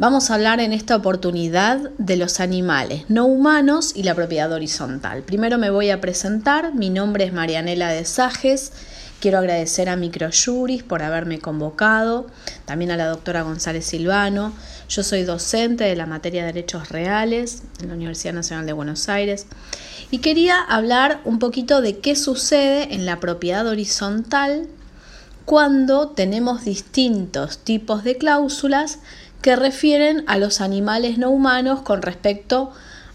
Vamos a hablar en esta oportunidad de los animales no humanos y la propiedad horizontal. Primero me voy a presentar, mi nombre es Marianela de Sajes, quiero agradecer a Microjuris por haberme convocado, también a la doctora González Silvano, yo soy docente de la materia de Derechos Reales en la Universidad Nacional de Buenos Aires. Y quería hablar un poquito de qué sucede en la propiedad horizontal cuando tenemos distintos tipos de cláusulas que refieren a los animales no humanos con respecto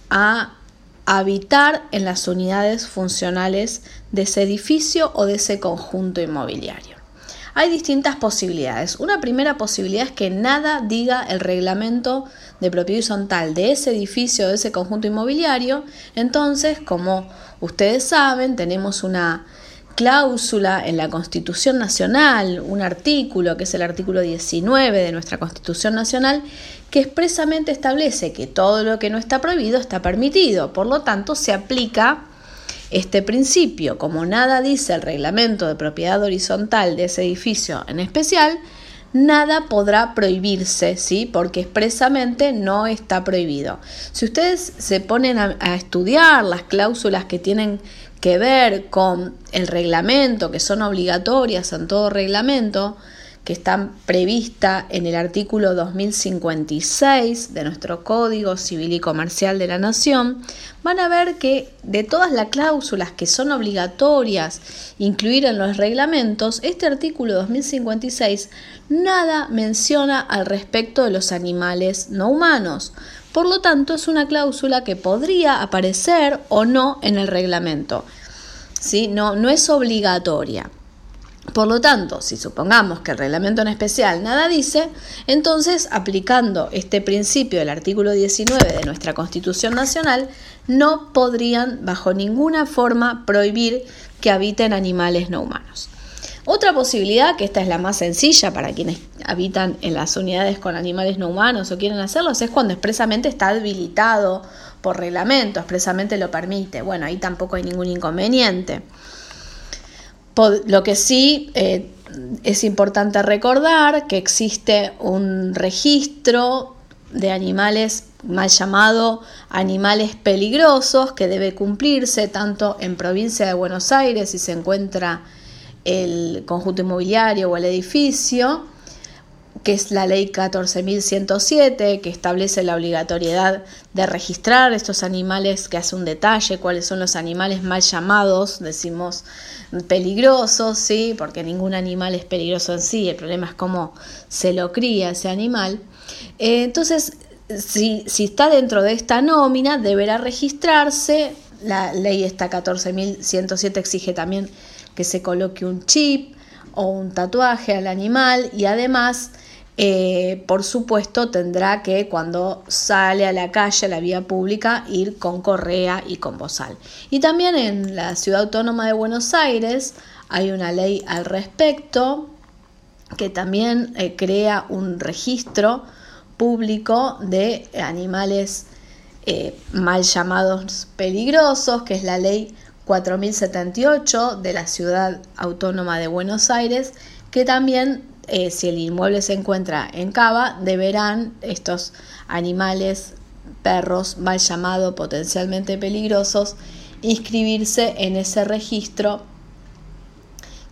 a habitar en las unidades funcionales de ese edificio o de ese conjunto inmobiliario. Hay distintas posibilidades. Una primera posibilidad es que nada diga el reglamento de propiedad horizontal de ese edificio o de ese conjunto inmobiliario. Entonces, como ustedes saben, tenemos una cláusula en la Constitución Nacional, un artículo que es el artículo 19 de nuestra Constitución Nacional, que expresamente establece que todo lo que no está prohibido está permitido. Por lo tanto, se aplica este principio. Como nada dice el reglamento de propiedad horizontal de ese edificio en especial, nada podrá prohibirse, ¿sí? Porque expresamente no está prohibido. Si ustedes se ponen a, a estudiar las cláusulas que tienen que ver con el reglamento, que son obligatorias en todo reglamento, que están previstas en el artículo 2056 de nuestro Código Civil y Comercial de la Nación, van a ver que de todas las cláusulas que son obligatorias incluir en los reglamentos, este artículo 2056 nada menciona al respecto de los animales no humanos. Por lo tanto, es una cláusula que podría aparecer o no en el reglamento. ¿sí? No, no es obligatoria. Por lo tanto, si supongamos que el reglamento en especial nada dice, entonces aplicando este principio del artículo 19 de nuestra Constitución Nacional, no podrían bajo ninguna forma prohibir que habiten animales no humanos. Otra posibilidad, que esta es la más sencilla para quienes habitan en las unidades con animales no humanos o quieren hacerlos, es cuando expresamente está habilitado por reglamento, expresamente lo permite. Bueno, ahí tampoco hay ningún inconveniente. Lo que sí eh, es importante recordar que existe un registro de animales mal llamado animales peligrosos que debe cumplirse tanto en provincia de Buenos Aires si se encuentra el conjunto inmobiliario o el edificio, que es la ley 14.107, que establece la obligatoriedad de registrar estos animales, que hace un detalle, cuáles son los animales mal llamados, decimos peligrosos, ¿sí? porque ningún animal es peligroso en sí, el problema es cómo se lo cría ese animal. Eh, entonces, si, si está dentro de esta nómina, deberá registrarse, la ley esta 14.107 exige también que se coloque un chip o un tatuaje al animal y además, eh, por supuesto, tendrá que cuando sale a la calle, a la vía pública, ir con correa y con bozal. Y también en la Ciudad Autónoma de Buenos Aires hay una ley al respecto que también eh, crea un registro público de animales eh, mal llamados peligrosos, que es la ley 4078 de la Ciudad Autónoma de Buenos Aires, que también, eh, si el inmueble se encuentra en Cava, deberán estos animales, perros mal llamados potencialmente peligrosos, inscribirse en ese registro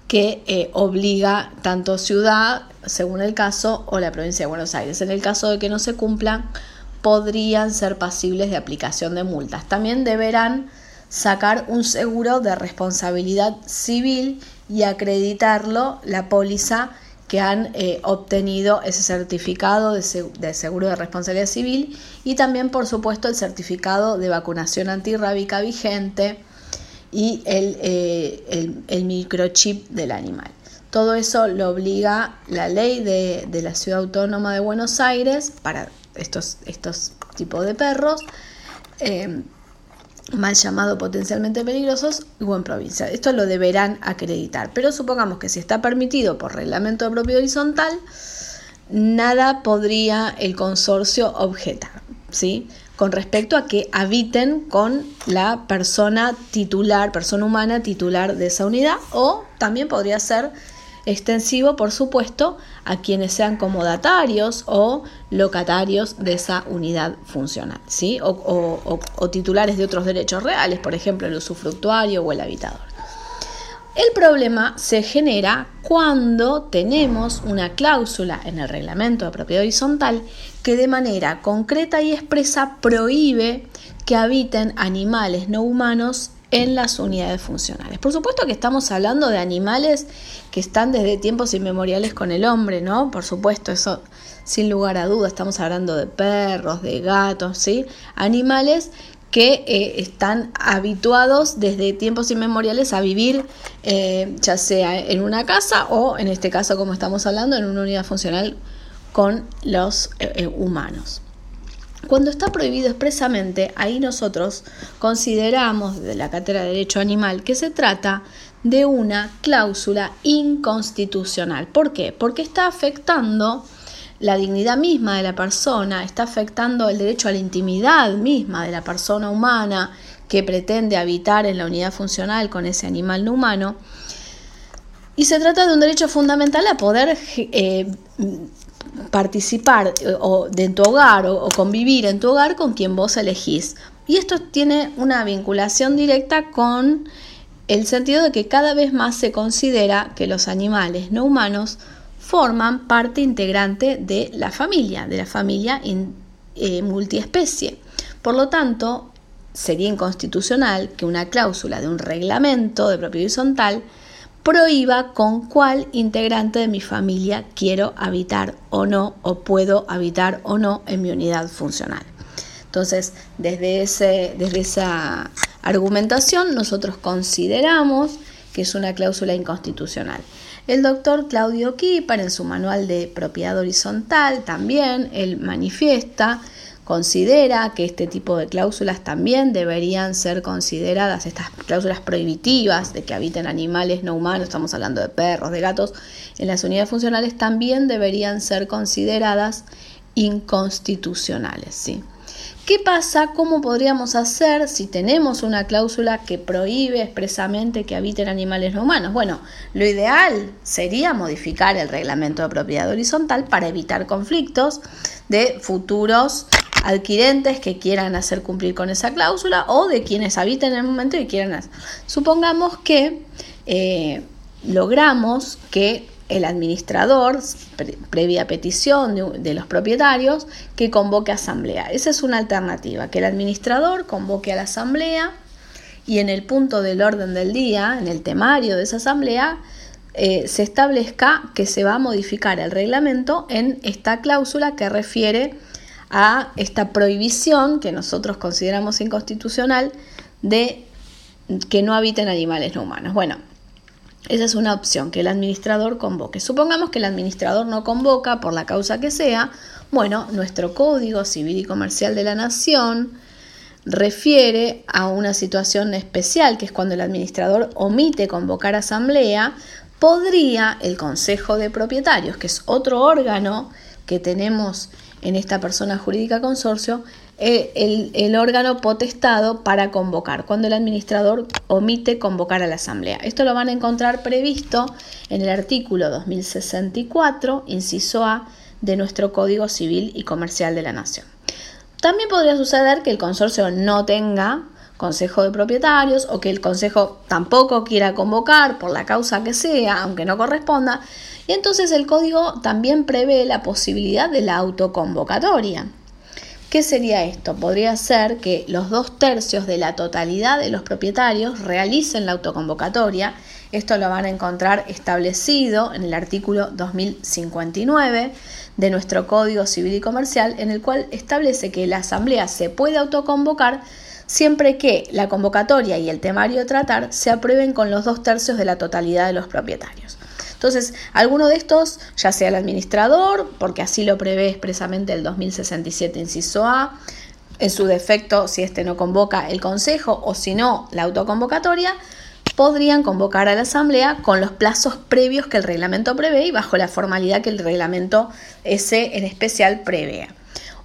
que eh, obliga tanto ciudad, según el caso, o la provincia de Buenos Aires. En el caso de que no se cumplan, podrían ser pasibles de aplicación de multas. También deberán sacar un seguro de responsabilidad civil y acreditarlo la póliza que han eh, obtenido ese certificado de, seguro de responsabilidad civil y también por supuesto el certificado de vacunación antirrábica vigente y el, eh, el, microchip del animal. Todo eso lo obliga la ley de, la Ciudad Autónoma de Buenos Aires para estos, estos tipos de perros. Eh, mal llamado potencialmente peligrosos o en provincia. Esto lo deberán acreditar, pero supongamos que si está permitido por reglamento de propiedad horizontal, nada podría el consorcio objetar, ¿sí? Con respecto a que habiten con la persona titular, persona humana titular de esa unidad, o también podría ser extensivo, por supuesto, a quienes sean comodatarios o locatarios de esa unidad funcional, ¿sí? o, o titulares de otros derechos reales, por ejemplo, el usufructuario o el habitador. El problema se genera cuando tenemos una cláusula en el reglamento de propiedad horizontal que de manera concreta y expresa prohíbe que habiten animales no humanos en las unidades funcionales. Por supuesto que estamos hablando de animales que están desde tiempos inmemoriales con el hombre, ¿no? Por supuesto, eso sin lugar a duda, estamos hablando de perros, de gatos, ¿sí? Animales que eh, están habituados desde tiempos inmemoriales a vivir eh, ya sea en una casa o en este caso como estamos hablando en una unidad funcional con los eh, humanos. Cuando está prohibido expresamente, ahí nosotros consideramos de la cátedra de derecho animal que se trata de una cláusula inconstitucional. ¿Por qué? Porque está afectando la dignidad misma de la persona, está afectando el derecho a la intimidad misma de la persona humana que pretende habitar en la unidad funcional con ese animal no humano. Y se trata de un derecho fundamental a poder eh, participar eh, o, de tu hogar o, convivir en tu hogar con quien vos elegís. Y esto tiene una vinculación directa con el sentido de que cada vez más se considera que los animales no humanos forman parte integrante de la familia, de la familia eh, multiespecie. Por lo tanto, sería inconstitucional que una cláusula de un reglamento de propiedad horizontal prohíba con cuál integrante de mi familia quiero habitar o no, o puedo habitar o no en mi unidad funcional. Entonces, desde, ese, desde esa argumentación, nosotros consideramos que es una cláusula inconstitucional. El doctor Claudio Kipar, en su manual de propiedad horizontal, también él manifiesta considera que este tipo de cláusulas también deberían ser consideradas, estas cláusulas prohibitivas de que habiten animales no humanos, estamos hablando de perros, de gatos, en las unidades funcionales también deberían ser consideradas inconstitucionales. ¿sí? ¿Qué pasa? ¿Cómo podríamos hacer si tenemos una cláusula que prohíbe expresamente que habiten animales no humanos? Bueno, lo ideal sería modificar el reglamento de propiedad horizontal para evitar conflictos de futuros adquirentes que quieran hacer cumplir con esa cláusula o de quienes habiten en el momento y quieran hacer. Supongamos que eh, logramos que el administrador, previa petición de, los propietarios, que convoque asamblea. Esa es una alternativa, que el administrador convoque a la asamblea y en el punto del orden del día, en el temario de esa asamblea, eh, se establezca que se va a modificar el reglamento en esta cláusula que refiere a esta prohibición que nosotros consideramos inconstitucional de que no habiten animales no humanos. Bueno, esa es una opción, que el administrador convoque. Supongamos que el administrador no convoca por la causa que sea. Bueno, nuestro Código Civil y Comercial de la Nación refiere a una situación especial, que es cuando el administrador omite convocar asamblea, podría el Consejo de Propietarios, que es otro órgano que tenemos en esta persona jurídica consorcio eh, el, órgano potestado para convocar, cuando el administrador omite convocar a la asamblea. Esto lo van a encontrar previsto en el artículo 2064, inciso A, de nuestro Código Civil y Comercial de la Nación. También podría suceder que el consorcio no tenga consejo de propietarios o que el consejo tampoco quiera convocar por la causa que sea, aunque no corresponda, y entonces el código también prevé la posibilidad de la autoconvocatoria. ¿Qué sería esto? Podría ser que los dos tercios de la totalidad de los propietarios realicen la autoconvocatoria. Esto lo van a encontrar establecido en el artículo 2059 de nuestro Código Civil y Comercial, en el cual establece que la Asamblea se puede autoconvocar siempre que la convocatoria y el temario tratar se aprueben con los dos tercios de la totalidad de los propietarios. Entonces, alguno de estos, ya sea el administrador, porque así lo prevé expresamente el 2067 inciso A, en su defecto, si este no convoca el consejo o si no la autoconvocatoria, podrían convocar a la asamblea con los plazos previos que el reglamento prevé y bajo la formalidad que el reglamento ese en especial prevé.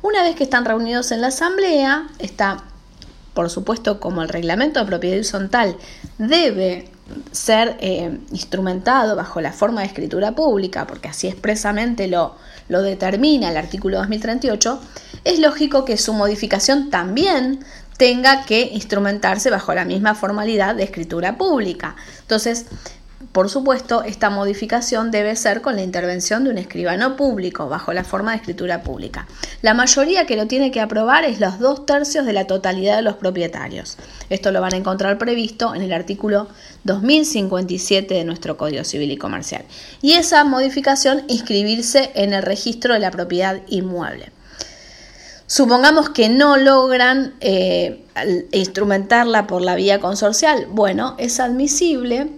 Una vez que están reunidos en la asamblea, está por supuesto, como el reglamento de propiedad horizontal debe ser eh, instrumentado bajo la forma de escritura pública, porque así expresamente lo, lo determina el artículo 2038, es lógico que su modificación también tenga que instrumentarse bajo la misma formalidad de escritura pública. Entonces, por supuesto, esta modificación debe ser con la intervención de un escribano público, bajo la forma de escritura pública. La mayoría que lo tiene que aprobar es los dos tercios de la totalidad de los propietarios. Esto lo van a encontrar previsto en el artículo 2057 de nuestro Código Civil y Comercial. Y esa modificación inscribirse en el registro de la propiedad inmueble. Supongamos que no logran eh, instrumentarla por la vía consorcial. Bueno, es admisible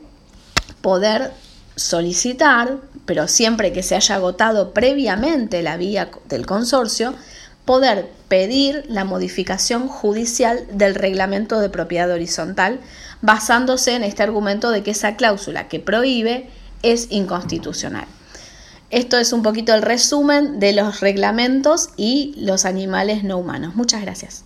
poder solicitar, pero siempre que se haya agotado previamente la vía del consorcio, poder pedir la modificación judicial del reglamento de propiedad horizontal basándose en este argumento de que esa cláusula que prohíbe es inconstitucional. Esto es un poquito el resumen de los reglamentos y los animales no humanos. Muchas gracias.